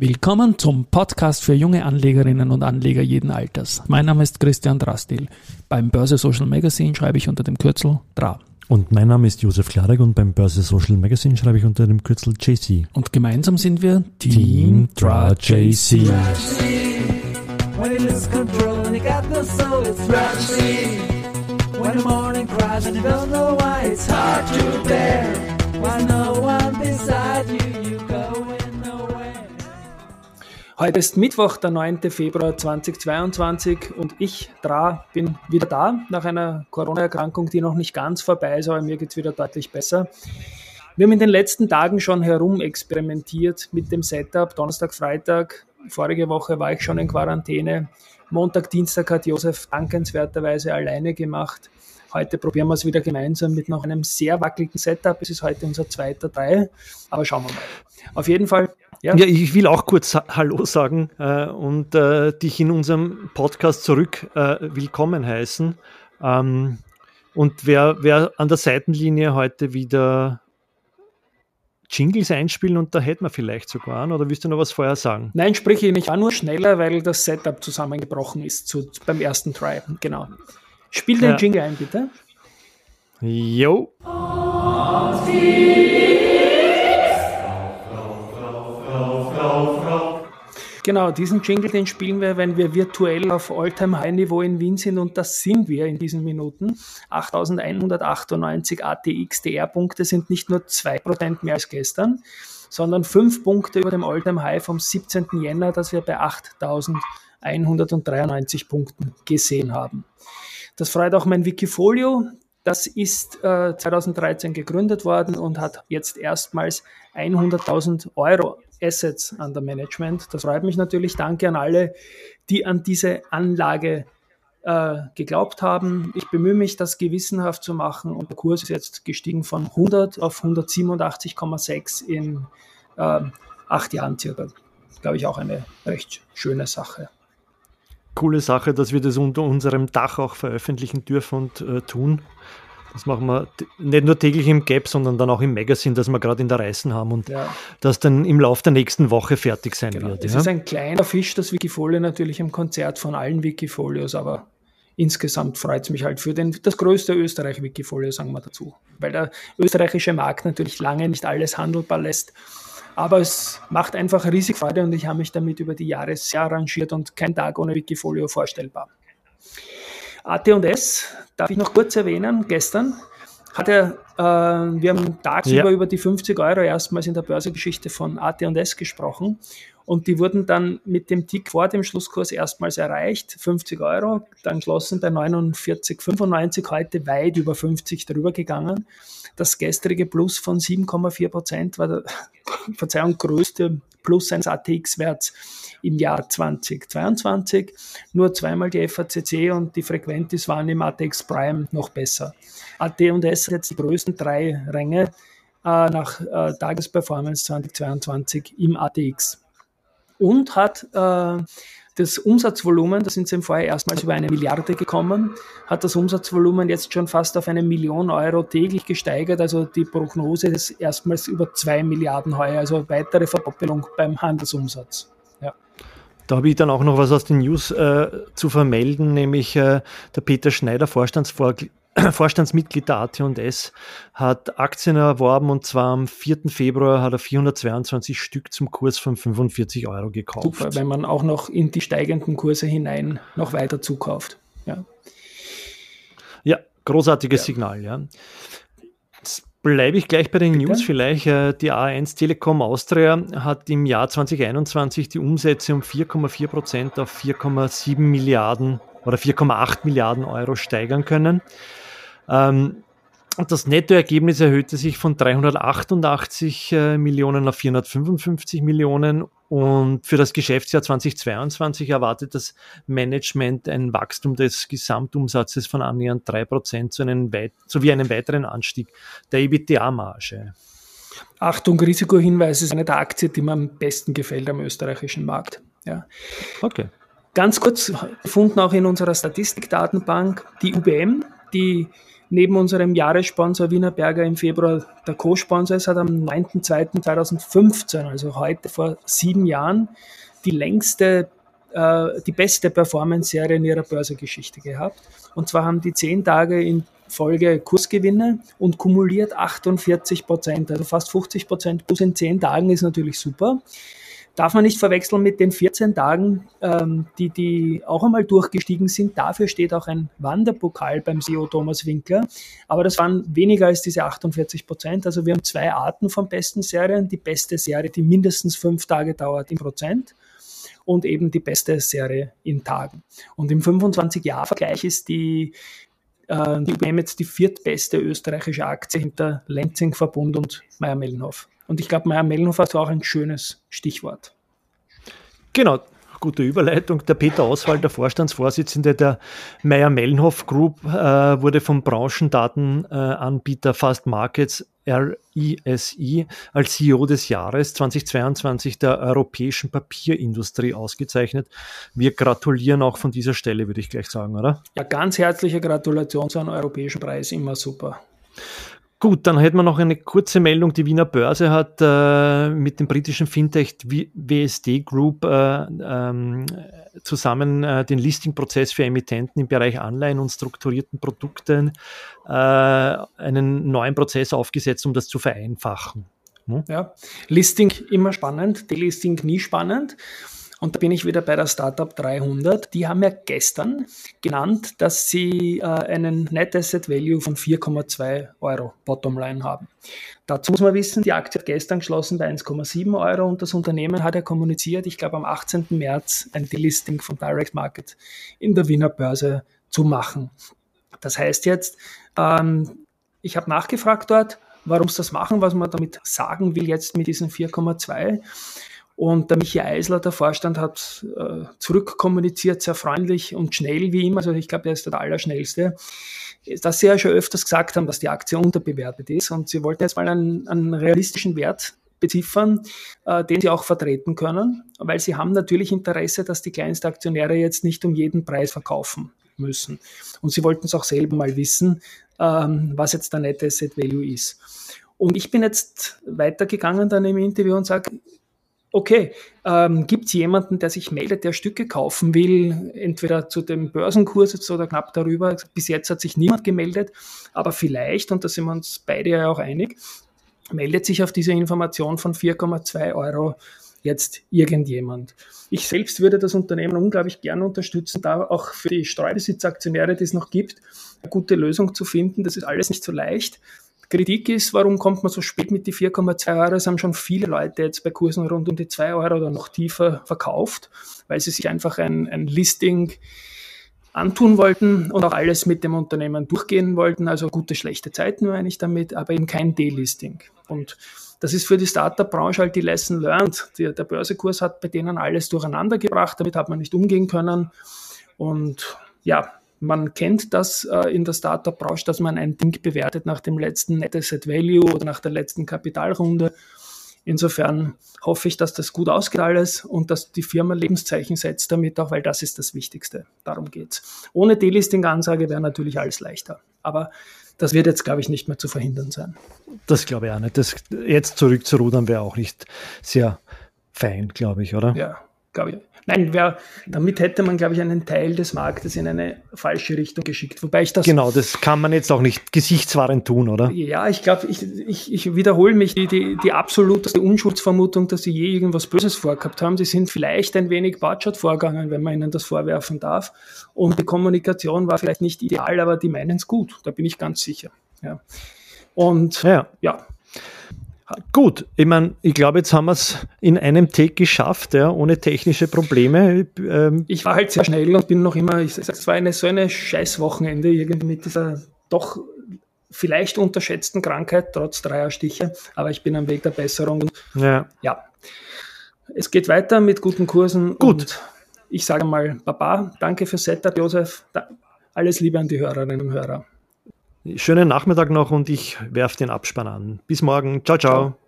Willkommen zum Podcast für junge Anlegerinnen und Anleger jeden Alters. Mein Name ist Christian Drastil. Beim Börse Social Magazine schreibe ich unter dem Kürzel DRA. Und mein Name ist Josef Klarek und beim Börse Social Magazine schreibe ich unter dem Kürzel JC. Und gemeinsam sind wir Team, Team DRA JC. When Heute ist Mittwoch, der 9. Februar 2022 und ich, Dra, bin wieder da nach einer Corona-Erkrankung, die noch nicht ganz vorbei ist, aber mir geht es wieder deutlich besser. Wir haben in den letzten Tagen schon herumexperimentiert mit dem Setup. Donnerstag, Freitag, vorige Woche war ich schon in Quarantäne. Montag, Dienstag hat Josef dankenswerterweise alleine gemacht. Heute probieren wir es wieder gemeinsam mit noch einem sehr wackeligen Setup. Es ist heute unser zweiter Teil, aber schauen wir mal. Auf jeden Fall ja. ja, ich will auch kurz Hallo sagen äh, und äh, dich in unserem Podcast zurück äh, willkommen heißen. Ähm, und wer, wer an der Seitenlinie heute wieder Jingles einspielen und da hätten wir vielleicht sogar an, oder willst du noch was vorher sagen? Nein, sprich ich nicht. War nur schneller, weil das Setup zusammengebrochen ist zu, beim ersten Try. Genau. Spiel den ja. Jingle ein, bitte. Jo. Genau, diesen Jingle, den spielen wir, wenn wir virtuell auf All-Time-High-Niveau in Wien sind und das sind wir in diesen Minuten. 8198 ATX-DR-Punkte sind nicht nur 2% mehr als gestern, sondern 5 Punkte über dem All-Time-High vom 17. Jänner, das wir bei 8193 Punkten gesehen haben. Das freut auch mein Wikifolio. Das ist äh, 2013 gegründet worden und hat jetzt erstmals 100.000 Euro Assets under Management. Das freut mich natürlich. Danke an alle, die an diese Anlage äh, geglaubt haben. Ich bemühe mich, das gewissenhaft zu machen und der Kurs ist jetzt gestiegen von 100 auf 187,6 in äh, acht Jahren circa. Glaube ich auch eine recht schöne Sache. Coole Sache, dass wir das unter unserem Dach auch veröffentlichen dürfen und äh, tun. Das machen wir nicht nur täglich im Gap, sondern dann auch im Magazine, das wir gerade in der Reißen haben und ja. das dann im Laufe der nächsten Woche fertig sein genau. wird. Es ja? ist ein kleiner Fisch, das Wikifolio natürlich im Konzert von allen Wikifolios, aber insgesamt freut es mich halt für den, das größte Österreich-Wikifolio, sagen wir dazu. Weil der österreichische Markt natürlich lange nicht alles handelbar lässt. Aber es macht einfach riesig Freude und ich habe mich damit über die Jahre sehr arrangiert und kein Tag ohne Wikifolio vorstellbar. AT&S, darf ich noch kurz erwähnen, gestern hat er, äh, wir haben tagsüber ja. über die 50 Euro erstmals in der Börsegeschichte von AT&S gesprochen und die wurden dann mit dem Tick vor dem Schlusskurs erstmals erreicht, 50 Euro, dann geschlossen bei 49,95, heute weit über 50 drüber gegangen. Das gestrige Plus von 7,4 Prozent war der, Verzeihung, größte Plus eines ATX-Werts im Jahr 2022. Nur zweimal die FACC und die Frequentis waren im ATX Prime noch besser. AT&S hat jetzt die größten drei Ränge äh, nach äh, Tagesperformance 2022 im ATX und hat äh, das Umsatzvolumen, da sind sie im Vorjahr erstmals über eine Milliarde gekommen, hat das Umsatzvolumen jetzt schon fast auf eine Million Euro täglich gesteigert. Also die Prognose ist erstmals über zwei Milliarden heuer, also weitere Verdoppelung beim Handelsumsatz. Ja. Da habe ich dann auch noch was aus den News äh, zu vermelden, nämlich äh, der Peter Schneider, Vorstandsvorsitzender Vorstandsmitglied der AT&S, hat Aktien erworben und zwar am 4. Februar hat er 422 Stück zum Kurs von 45 Euro gekauft. Super, wenn man auch noch in die steigenden Kurse hinein noch weiter zukauft. Ja, ja großartiges ja. Signal, ja. Jetzt bleibe ich gleich bei den Bitte? News vielleicht. Äh, die A1 Telekom Austria hat im Jahr 2021 die Umsätze um 4,4 Prozent auf 4,7 Milliarden oder 4,8 Milliarden Euro steigern können. Ähm, das Nettoergebnis erhöhte sich von 388 äh, Millionen auf 455 Millionen und für das Geschäftsjahr 2022 erwartet das Management ein Wachstum des Gesamtumsatzes von annähernd 3% zu einem weit, sowie einen weiteren Anstieg der EBITDA-Marge. Achtung, Risikohinweis ist eine der Aktien, die mir am besten gefällt am österreichischen Markt. Ja. Okay. Ganz kurz gefunden auch in unserer Statistikdatenbank die UBM, die neben unserem Jahressponsor Wienerberger im Februar der Co-Sponsor ist, hat am 9.2.2015, also heute vor sieben Jahren, die längste, äh, die beste Performance-Serie in ihrer Börsegeschichte gehabt. Und zwar haben die zehn Tage in Folge Kursgewinne und kumuliert 48 Prozent, also fast 50 Prozent plus in zehn Tagen ist natürlich super. Darf man nicht verwechseln mit den 14 Tagen, ähm, die, die auch einmal durchgestiegen sind. Dafür steht auch ein Wanderpokal beim CEO Thomas Winkler. Aber das waren weniger als diese 48 Prozent. Also wir haben zwei Arten von besten Serien. Die beste Serie, die mindestens fünf Tage dauert, in Prozent und eben die beste Serie in Tagen. Und im 25-Jahr-Vergleich ist die, äh, die UBM jetzt die viertbeste österreichische Aktie hinter Lenzing Verbund und Meyer-Mellenhof. Und ich glaube, Meyer-Mellenhof hat auch ein schönes Stichwort. Genau, gute Überleitung. Der Peter Oswald, der Vorstandsvorsitzende der Meyer-Mellenhof Group, äh, wurde vom Branchendatenanbieter Fast Markets RISI als CEO des Jahres 2022 der europäischen Papierindustrie ausgezeichnet. Wir gratulieren auch von dieser Stelle, würde ich gleich sagen, oder? Ja, ganz herzliche Gratulation zu einem europäischen Preis, immer super. Gut, dann hätten wir noch eine kurze Meldung. Die Wiener Börse hat äh, mit dem britischen Fintech WSD Group äh, ähm, zusammen äh, den Listingprozess für Emittenten im Bereich Anleihen und strukturierten Produkten äh, einen neuen Prozess aufgesetzt, um das zu vereinfachen. Hm? Ja, Listing immer spannend, Delisting nie spannend. Und da bin ich wieder bei der Startup 300. Die haben ja gestern genannt, dass sie äh, einen Net Asset Value von 4,2 Euro Bottomline haben. Dazu muss man wissen, die Aktie hat gestern geschlossen bei 1,7 Euro und das Unternehmen hat ja kommuniziert, ich glaube am 18. März ein Delisting von Direct Market in der Wiener Börse zu machen. Das heißt jetzt, ähm, ich habe nachgefragt dort, warum sie das machen, was man damit sagen will jetzt mit diesen 4,2. Und der Michi Eisler, der Vorstand, hat äh, zurückkommuniziert, sehr freundlich und schnell wie immer. Also ich glaube, er ist der Allerschnellste. Dass sie ja schon öfters gesagt haben, dass die Aktie unterbewertet ist. Und sie wollten jetzt mal einen, einen realistischen Wert beziffern, äh, den sie auch vertreten können, weil sie haben natürlich Interesse, dass die kleinsten Aktionäre jetzt nicht um jeden Preis verkaufen müssen. Und sie wollten es auch selber mal wissen, ähm, was jetzt der Net Asset Value ist. Und ich bin jetzt weitergegangen dann im Interview und sage, Okay, ähm, gibt es jemanden, der sich meldet, der Stücke kaufen will, entweder zu dem Börsenkurs oder knapp darüber? Bis jetzt hat sich niemand gemeldet, aber vielleicht, und da sind wir uns beide ja auch einig, meldet sich auf diese Information von 4,2 Euro jetzt irgendjemand. Ich selbst würde das Unternehmen unglaublich gerne unterstützen, da auch für die Streubesitzaktionäre, die es noch gibt, eine gute Lösung zu finden. Das ist alles nicht so leicht. Kritik ist, warum kommt man so spät mit die 4,2 Euro? Es haben schon viele Leute jetzt bei Kursen rund um die 2 Euro oder noch tiefer verkauft, weil sie sich einfach ein, ein Listing antun wollten und auch alles mit dem Unternehmen durchgehen wollten. Also gute, schlechte Zeiten meine ich damit, aber eben kein Delisting. Und das ist für die Startup-Branche halt die Lesson learned. Der, der Börsekurs hat bei denen alles durcheinander gebracht, damit hat man nicht umgehen können. Und ja, man kennt das äh, in der Startup-Branche, dass man ein Ding bewertet nach dem letzten Net Asset Value oder nach der letzten Kapitalrunde. Insofern hoffe ich, dass das gut ausgeht alles und dass die Firma Lebenszeichen setzt damit auch, weil das ist das Wichtigste. Darum geht's. Ohne Delisting-Ansage wäre natürlich alles leichter. Aber das wird jetzt, glaube ich, nicht mehr zu verhindern sein. Das glaube ich auch nicht. Das jetzt zurückzurudern wäre auch nicht sehr fein, glaube ich, oder? Ja, glaube ich. Nein, wär, damit hätte man, glaube ich, einen Teil des Marktes in eine falsche Richtung geschickt. Wobei ich das. Genau, das kann man jetzt auch nicht gesichtswahrend tun, oder? Ja, ich glaube, ich, ich, ich wiederhole mich, die, die, die absoluteste Unschuldsvermutung, dass sie je irgendwas Böses vorgehabt haben, die sind vielleicht ein wenig Batschat vorgegangen, wenn man ihnen das vorwerfen darf. Und die Kommunikation war vielleicht nicht ideal, aber die meinen es gut, da bin ich ganz sicher. Ja. Und ja, ja Gut, ich meine, ich glaube, jetzt haben wir es in einem Take geschafft, ja, ohne technische Probleme. Ähm ich war halt sehr schnell und bin noch immer, ich sag, es war eine, so eine Scheißwochenende irgendwie mit dieser doch vielleicht unterschätzten Krankheit, trotz dreier Stiche, aber ich bin am Weg der Besserung. Und ja. ja. Es geht weiter mit guten Kursen. Gut. ich sage mal Baba, danke fürs Setup, Josef. Alles Liebe an die Hörerinnen und Hörer. Schönen Nachmittag noch und ich werfe den Abspann an. Bis morgen. Ciao, ciao. ciao.